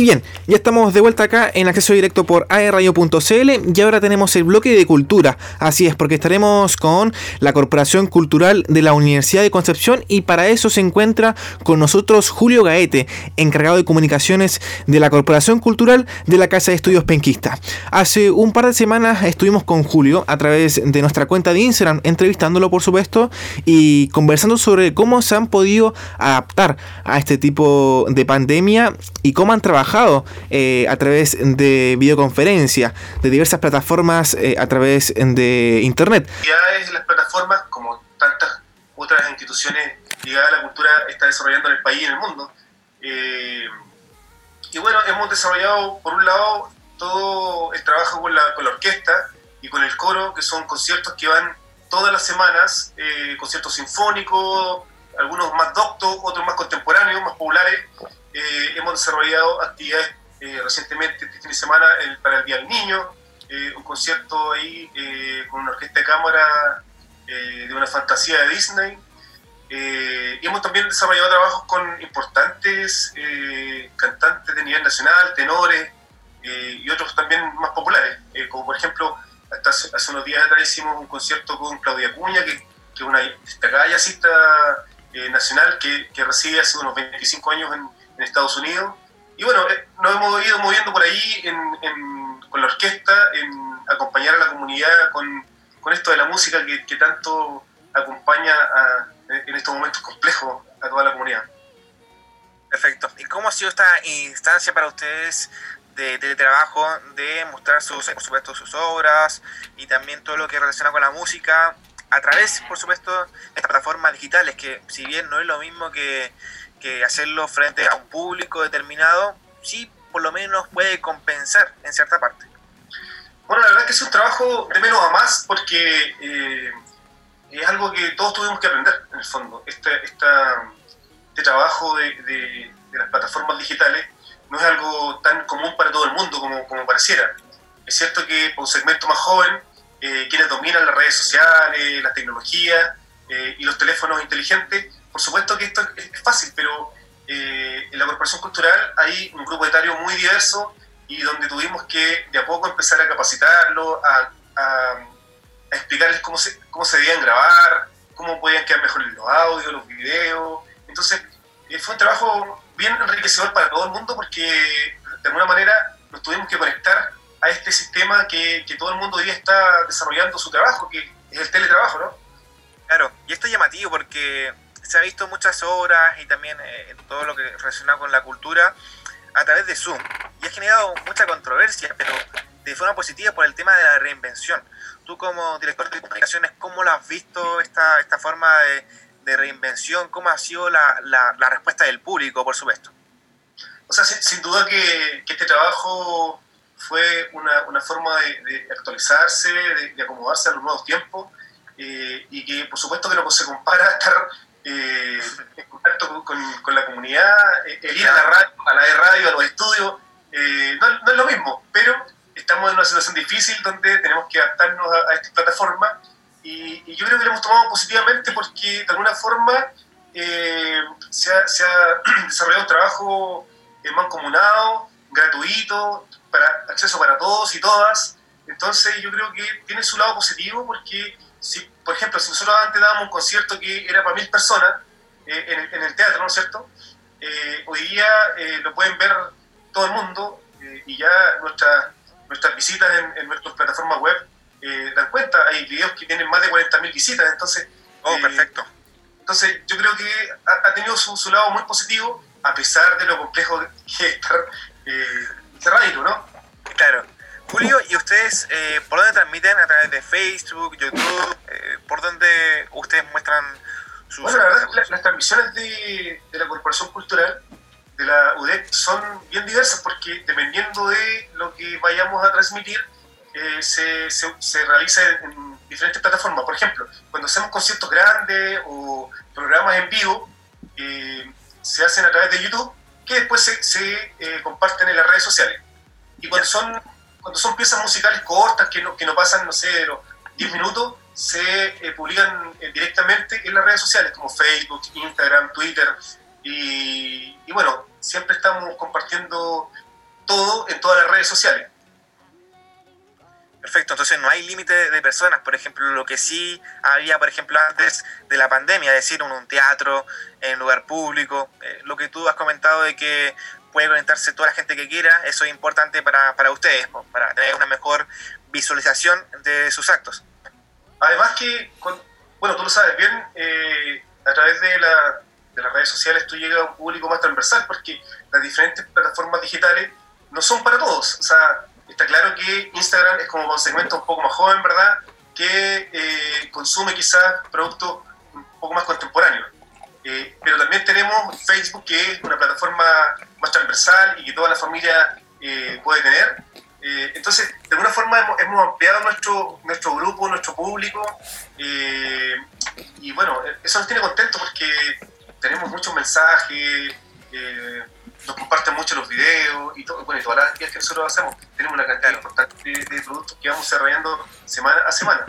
Y bien, ya estamos de vuelta acá en acceso directo por aerradio.cl y ahora tenemos el bloque de cultura. Así es, porque estaremos con la Corporación Cultural de la Universidad de Concepción y para eso se encuentra con nosotros Julio Gaete, encargado de comunicaciones de la Corporación Cultural de la Casa de Estudios Penquista. Hace un par de semanas estuvimos con Julio a través de nuestra cuenta de Instagram, entrevistándolo por supuesto y conversando sobre cómo se han podido adaptar a este tipo de pandemia y cómo han trabajado eh, a través de videoconferencia, de diversas plataformas eh, a través de internet. Ya es las plataformas, como tantas otras instituciones ligadas a la cultura, está desarrollando en el país y en el mundo. Eh, y bueno, hemos desarrollado, por un lado, todo el trabajo con la, con la orquesta y con el coro, que son conciertos que van todas las semanas, conciertos sinfónicos, algunos más doctos, otros más contemporáneos, más populares. Eh, hemos desarrollado actividades eh, recientemente, este fin de semana, para el Día del Niño, eh, un concierto ahí con una orquesta de cámara de una fantasía de Disney. y hemos también desarrollado trabajos con importantes cantantes de nivel nacional, tenores y otros también más populares, como por ejemplo, hasta hace, unos días atrás hicimos un concierto con Claudia Cuña, que, es una destacada jazzista eh, nacional que, que, reside hace unos 25 años en, Estados Unidos. Y bueno, eh, nos hemos ido moviendo por ahí en, con la orquesta, en acompañar a la comunidad con, con esto de la música que, que tanto acompaña en estos momentos complejos a toda la comunidad. Perfecto. ¿Y cómo ha sido esta instancia para ustedes de teletrabajo, de mostrar sus, por supuesto, sus obras y también todo lo que relaciona con la música a través, por supuesto, de estas plataformas digitales, que si bien no es lo mismo que, hacerlo frente a un público determinado, sí por lo menos puede compensar en cierta parte. Bueno, la verdad que es un trabajo de menos a más porque eh, es algo que todos tuvimos que aprender en el fondo. Este, esta, este trabajo de, las plataformas digitales no es algo tan común para todo el mundo como, como pareciera. Es cierto que para un segmento más joven eh, quienes dominan las redes sociales, las tecnologías eh, y los teléfonos inteligentes. Por supuesto que esto es, fácil, pero eh, en la Corporación Cultural hay un grupo etario muy diverso y donde tuvimos que de a poco empezar a capacitarlo, a, explicarles cómo se, cómo se debían grabar, cómo podían quedar mejor los audios, los videos. Entonces, fue un trabajo bien enriquecedor para todo el mundo porque de alguna manera nos tuvimos que conectar a este sistema que, que, todo el mundo hoy está desarrollando su trabajo, que es el teletrabajo, ¿no? Claro, y esto es llamativo porque se ha visto muchas obras y también eh, todo lo que relaciona con la cultura a través de Zoom. Y ha generado mucha controversia, pero de forma positiva por el tema de la reinvención. Tú como director de comunicaciones, ¿cómo lo has visto esta, esta forma de, reinvención? ¿Cómo ha sido la, la, respuesta del público, por supuesto? O sea, sin, duda que, este trabajo fue una, una forma de, actualizarse, de, acomodarse a los nuevos tiempos eh, y que por supuesto que no se compara estar eh, en contacto con, con, la comunidad, eh, el ir a la radio, a la de radio, a los estudios, no, no, es lo mismo, pero estamos en una situación difícil donde tenemos que adaptarnos a, esta plataforma y, y, yo creo que lo hemos tomado positivamente porque de alguna forma se ha, se, ha, desarrollado un trabajo mancomunado, gratuito, para acceso para todos y todas. Entonces yo creo que tiene su lado positivo porque, si, por ejemplo, si nosotros antes dábamos un concierto que era para mil personas eh, en, el, teatro, ¿no es cierto? Eh, hoy día eh, lo pueden ver todo el mundo y ya nuestra, nuestras visitas en, en nuestras plataformas web dan cuenta. Hay videos que tienen más de 40.000 visitas, entonces... Oh, perfecto. Entonces yo creo que ha, tenido su, su, lado muy positivo a pesar de lo complejo que es estar radio, ¿no? Claro. Julio, ¿y ustedes eh, por dónde transmiten? ¿A través de Facebook, YouTube? Eh, ¿Por dónde ustedes muestran sus... Bueno, la verdad las, las transmisiones de, de, la Corporación Cultural de la UDEC son bien diversas porque dependiendo de lo que vayamos a transmitir, eh, se, se, se, realiza en, diferentes plataformas. Por ejemplo, cuando hacemos conciertos grandes o programas en vivo, eh, se hacen a través de YouTube que después se, se eh, comparten en las redes sociales. Y cuando son, cuando son piezas musicales cortas, que no, que no pasan, no sé, los 10 minutos, se eh, publican eh, directamente en las redes sociales, como Facebook, Instagram, Twitter. Y, bueno, siempre estamos compartiendo todo en todas las redes sociales. Perfecto, entonces no hay límite de personas, por ejemplo, lo que sí había, por ejemplo, antes de la pandemia, es decir, en un teatro, en lugar público, eh, lo que tú has comentado de que puede conectarse toda la gente que quiera, eso es importante para, para ustedes, para tener una mejor visualización de sus actos. Además que, bueno, tú lo sabes bien, eh, a través de, la, de las redes sociales tú llegas a un público más transversal porque las diferentes plataformas digitales no son para todos, o sea, está claro que Instagram es como un segmento un poco más joven, ¿verdad? Que eh, consume quizás productos un poco más contemporáneos. Eh, pero también tenemos Facebook, que es una plataforma más transversal y que toda la familia eh, puede tener. entonces, de alguna forma hemos, ampliado nuestro, nuestro grupo, nuestro público. y bueno, eso nos tiene contentos porque tenemos muchos mensajes nos comparten mucho los videos y, todo, bueno, y todas las actividades que nosotros hacemos. Tenemos una cantidad importante de, productos que vamos desarrollando semana a semana.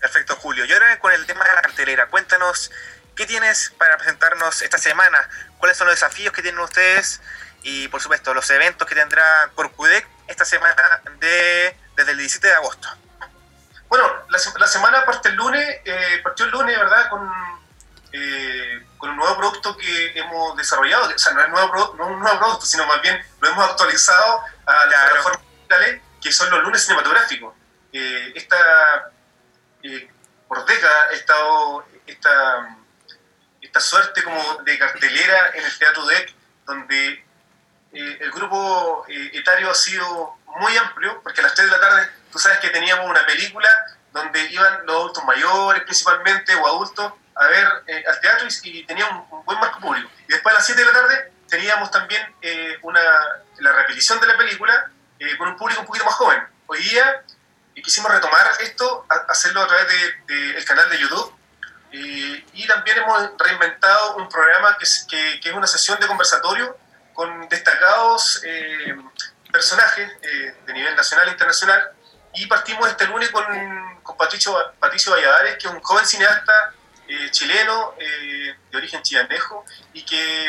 Perfecto, Julio. Y ahora con el tema de la cartelera, cuéntanos qué tienes para presentarnos esta semana, cuáles son los desafíos que tienen ustedes y, por supuesto, los eventos que tendrá Corcudec esta semana de, desde el 17 de agosto. Bueno, la, la semana parte el lunes, eh, partió el lunes, ¿verdad? Con eh, con un nuevo producto que hemos desarrollado, o sea, no es, nuevo, no un nuevo producto, sino más bien lo hemos actualizado a las plataformas digitales, que son los lunes cinematográficos. Eh, esta, eh, por décadas ha estado esta, esta suerte como de cartelera en el Teatro DEC, donde el grupo etario ha sido muy amplio, porque a las 3 de la tarde tú sabes que teníamos una película donde iban los adultos mayores principalmente o adultos a ver eh, al teatro y, tenía un, buen marco público. Y después a las 7 de la tarde teníamos también eh, una, la repetición de la película eh, con un público un poquito más joven. Hoy día quisimos retomar esto, hacerlo a través del de, canal de YouTube. Y también hemos reinventado un programa que es, que, que es una sesión de conversatorio con destacados personajes de nivel nacional e internacional. Y partimos este lunes con, con Patricio, Patricio Valladares, que es un joven cineasta eh, chileno eh, de origen chianejo y que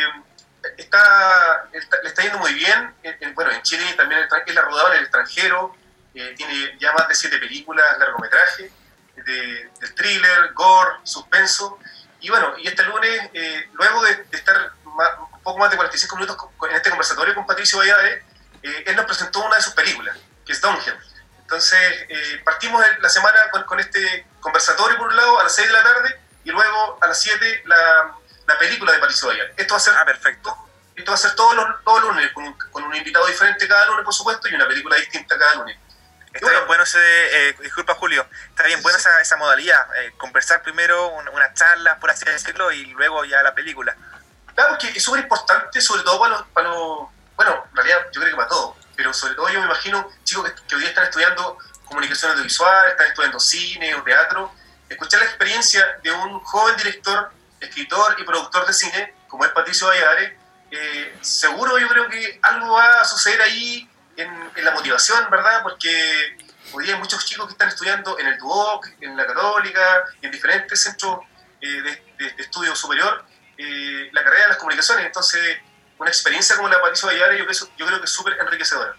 está, le está yendo muy bien. bueno, en Chile también es la rodada en el extranjero, eh, tiene ya más de siete películas, largometraje, de, thriller, gore, suspenso. Y bueno, y este lunes, luego de, estar un poco más de 45 minutos en este conversatorio con Patricio Valladares, él nos presentó una de sus películas, que es Downhill. Entonces, partimos la semana con, con, este conversatorio por un lado a las 6 de la tarde y luego a las 7 la, la, película de Patricio Bayar. Esto va a ser, ah, perfecto. Esto va a ser todos los, todos lunes, con un, con un, invitado diferente cada lunes, por supuesto, y una película distinta cada lunes. Está bien bueno ese, eh, disculpa Julio, está bien buena esa, esa, modalidad, eh, conversar primero una, charla, por así decirlo, y luego ya la película. Claro, que es súper importante, sobre todo para los, para los, bueno, en realidad yo creo que para todos, pero sobre todo yo me imagino chicos que, que hoy día están estudiando comunicación audiovisual, están estudiando cine o teatro, escuchar la experiencia de un joven director, escritor y productor de cine, como es Patricio Valladares, eh, seguro yo creo que algo va a suceder ahí en, la motivación, ¿verdad? Porque hoy día hay muchos chicos que están estudiando en el Duoc, en la Católica, en diferentes centros eh, de, estudio superior, eh, la carrera de las comunicaciones. Entonces, una experiencia como la de Patricio yo, creo, yo creo que es súper enriquecedora.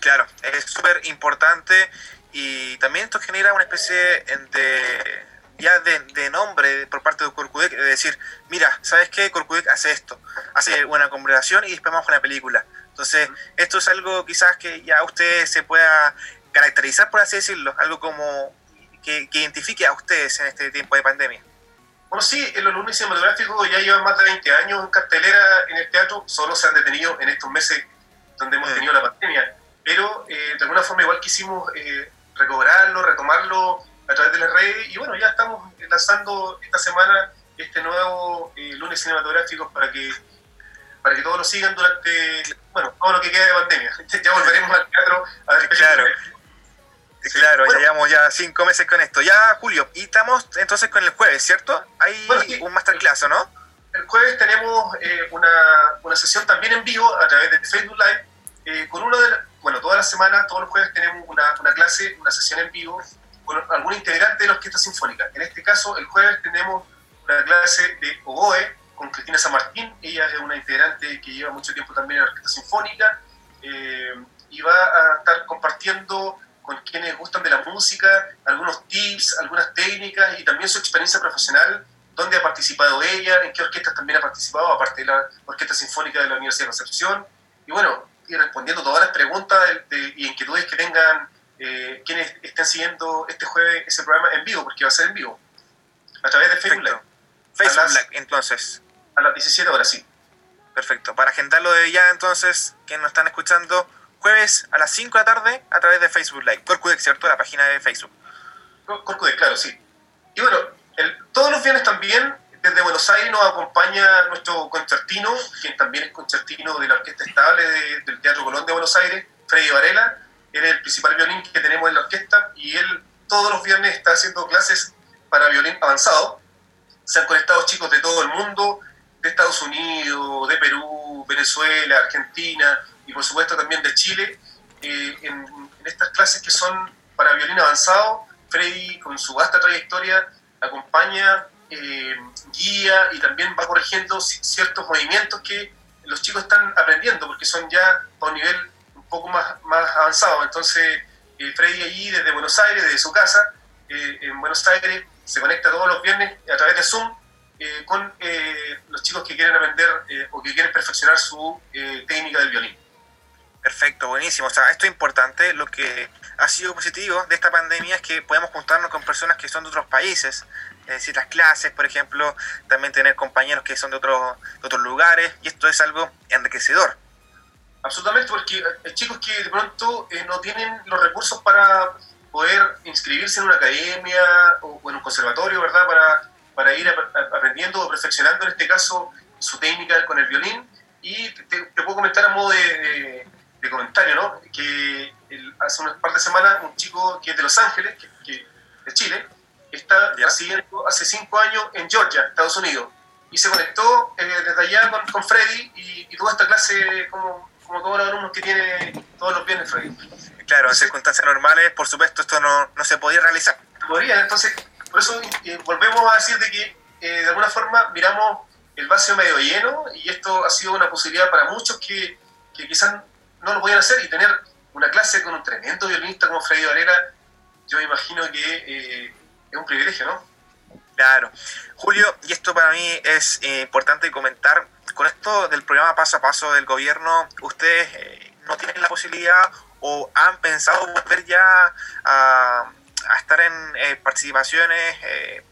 Claro, es súper importante y también esto genera una especie de ya de, nombre por parte de Corcudec, de decir, mira, ¿sabes qué? Corcudec hace esto, hace una conversación y después vamos con la película. Entonces, esto es algo quizás que ya usted se pueda caracterizar, por así decirlo, algo como que, identifique a ustedes en este tiempo de pandemia. Bueno, sí, en los lunes cinematográficos ya llevan más de 20 años en cartelera en el teatro, solo se han detenido en estos meses donde hemos mm. tenido la pandemia, pero eh, de alguna forma igual quisimos eh, recobrarlo, retomarlo a través de las redes. Y bueno, ya estamos lanzando esta semana este nuevo eh, lunes cinematográfico para que para que todos lo sigan durante bueno todo lo que queda de pandemia. ya volveremos al teatro a ver Claro. Claro, ya llevamos ya cinco meses con esto. Ya, Julio, y estamos entonces con el jueves, ¿cierto? Hay un masterclass, ¿no? El jueves tenemos eh, una, una, sesión también en vivo a través de Facebook Live eh, con uno de, bueno, todas las semanas, todos los jueves tenemos una, una, clase, una sesión en vivo con algún integrante de la Orquesta Sinfónica. En este caso, el jueves tenemos una clase de oboe con Cristina San Martín, ella es una integrante que lleva mucho tiempo también en la Orquesta Sinfónica y va a estar compartiendo con quienes gustan de la música, algunos tips, algunas técnicas y también su experiencia profesional, dónde ha participado ella, en qué orquestas también ha participado, aparte de la Orquesta Sinfónica de la Universidad de Concepción. Y bueno, y respondiendo todas las preguntas y inquietudes que tengan eh, quienes estén siguiendo este jueves ese programa en vivo, porque va a ser en vivo, a través de Facebook Live. Facebook Live, entonces. A las 17 horas, sí. Perfecto. Para agendarlo de ya, entonces, que nos están escuchando, jueves a las 5 de la tarde a través de Facebook Live. Corcudec, ¿cierto? La página de Facebook. Corcudec, claro, sí. Y bueno, todos los viernes también, desde Buenos Aires, nos acompaña nuestro concertino, quien también es concertino de la Orquesta Estable del Teatro Colón de Buenos Aires, Freddy Varela. Él es el principal violín que tenemos en la orquesta y él todos los viernes está haciendo clases para violín avanzado. Se han conectado chicos de todo el mundo, de Estados Unidos, de Perú, Venezuela, Argentina, y por supuesto también de Chile, eh, en, estas clases que son para violín avanzado. Freddy, con su vasta trayectoria, acompaña, eh, guía y también va corrigiendo ciertos movimientos que los chicos están aprendiendo, porque son ya a un nivel un poco más, más avanzado. Entonces, eh, Freddy allí desde Buenos Aires, desde su casa, en Buenos Aires, se conecta todos los viernes a través de Zoom con los chicos que quieren aprender o que quieren perfeccionar su técnica del violín. Perfecto, buenísimo. O sea, esto es importante. Lo que ha sido positivo de esta pandemia es que podemos juntarnos con personas que son de otros países, es decir, las clases, por ejemplo, también tener compañeros que son de otros, otros lugares, y esto es algo enriquecedor. Absolutamente, porque hay chicos que de pronto eh, no tienen los recursos para poder inscribirse en una academia o, en un conservatorio, ¿verdad? Para, para ir aprendiendo o perfeccionando, en este caso, su técnica con el violín. Y te, puedo comentar a modo de de comentario, ¿no? Que hace unas par de semanas un chico que es de Los Ángeles, que, de Chile, está residiendo hace cinco años en Georgia, Estados Unidos, y se conectó eh, desde allá con, con Freddy y, y, tuvo esta clase como, como todos los alumnos que tiene todos los viernes Freddy. Claro, en circunstancias normales, por supuesto, esto no, no se podía realizar. Podría, entonces, por eso volvemos a decir de que eh, de alguna forma miramos el vacío medio lleno y esto ha sido una posibilidad para muchos que, quizás no lo podían hacer y tener una clase con un tremendo violinista como Freddy Varela, yo me imagino que eh, es un privilegio, ¿no? Claro. Julio, y esto para mí es eh, importante comentar, con esto del programa paso a paso del gobierno, ustedes no tienen la posibilidad o han pensado volver ya a, a estar en participaciones,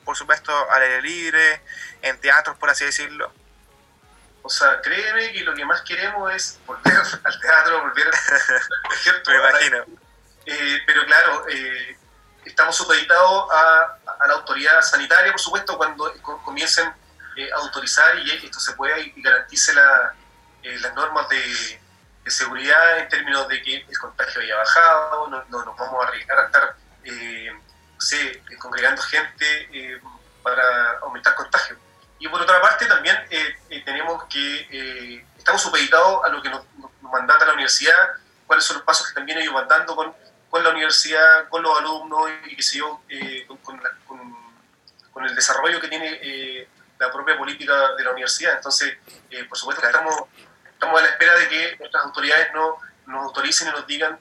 por supuesto, al aire libre, en teatros, por así decirlo. O sea, créeme que lo que más queremos es volver al teatro, volver al Me imagino. Eh, pero claro, eh, estamos supeditados a, la autoridad sanitaria, por supuesto, cuando comiencen eh, a autorizar y esto se pueda y, garantice las normas de, seguridad en términos de que el contagio haya bajado, no, nos vamos a arriesgar a estar congregando gente para aumentar contagio. Y por otra parte también eh, eh, tenemos que, eh, estamos supeditados a lo que nos, nos, mandata la universidad, cuáles son los pasos que también ellos van dando con, con la universidad, con los alumnos y qué sé yo, con, con, el desarrollo que tiene la propia política de la universidad. Entonces, por supuesto que estamos, estamos a la espera de que nuestras autoridades no, nos autoricen y nos digan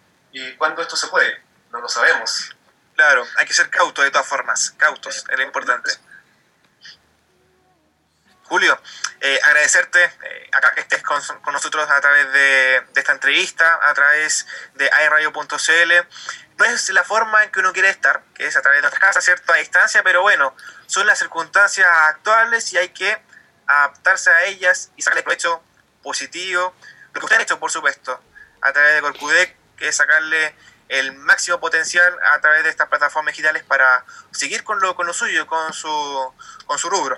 cuándo esto se puede. No lo sabemos. Claro, hay que ser cautos de todas formas, cautos, es lo importante. Julio, eh, agradecerte eh, acá que estés con, nosotros a través de, esta entrevista, a través de airradio.cl. No es la forma en que uno quiere estar, que es a través de nuestra casa, ¿cierto? A distancia, pero bueno, son las circunstancias actuales y hay que adaptarse a ellas y sacarle provecho positivo. Lo que ustedes han hecho, por supuesto, a través de Corcudec, que es sacarle el máximo potencial a través de estas plataformas digitales para seguir con lo, con lo suyo, con su, con su rubro.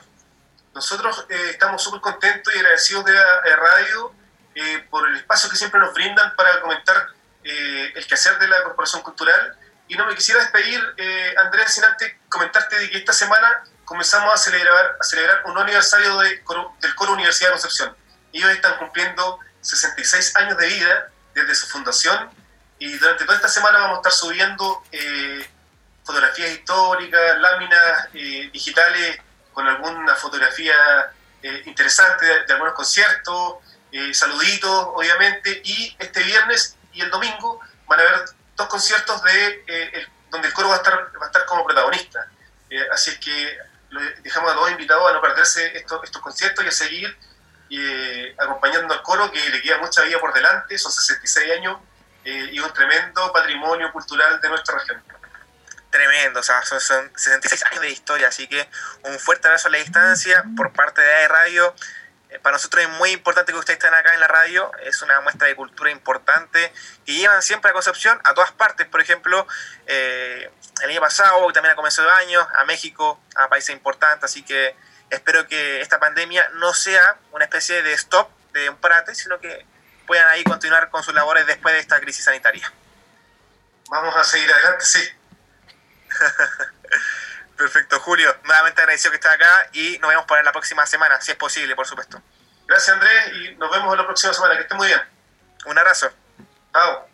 Nosotros eh, estamos súper contentos y agradecidos de radio eh, por el espacio que siempre nos brindan para comentar eh, el quehacer de la Corporación Cultural. Y no me quisiera despedir, Andrés, sin antes comentarte de que esta semana comenzamos a celebrar, a celebrar un aniversario de, del Coro Universidad de Concepción. Ellos están cumpliendo 66 años de vida desde su fundación y durante toda esta semana vamos a estar subiendo fotografías históricas, láminas digitales con alguna fotografía eh, interesantes, de, algunos conciertos, eh, saluditos, obviamente, y este viernes y el domingo van a haber dos conciertos de donde el coro va a estar, va a estar como protagonista. así es que dejamos a todos invitados a no perderse estos, estos conciertos y a seguir acompañando al coro, que le queda mucha vida por delante, son 66 años y un tremendo patrimonio cultural de nuestra región tremendo, o sea, son, 66 años de historia, así que un fuerte abrazo a la distancia por parte de AE Radio. Eh, para nosotros es muy importante que ustedes estén acá en la radio, es una muestra de cultura importante que llevan siempre a Concepción a todas partes, por ejemplo, eh, el año pasado y también a comienzo de año, a México, a países importantes, así que espero que esta pandemia no sea una especie de stop, de un parate, sino que puedan ahí continuar con sus labores después de esta crisis sanitaria. Vamos a seguir adelante, sí. Perfecto, Julio. Nuevamente agradecido que estés acá y nos vemos para la próxima semana, si es posible, por supuesto. Gracias, Andrés, y nos vemos la próxima semana. Que esté muy bien. Un abrazo. Chao.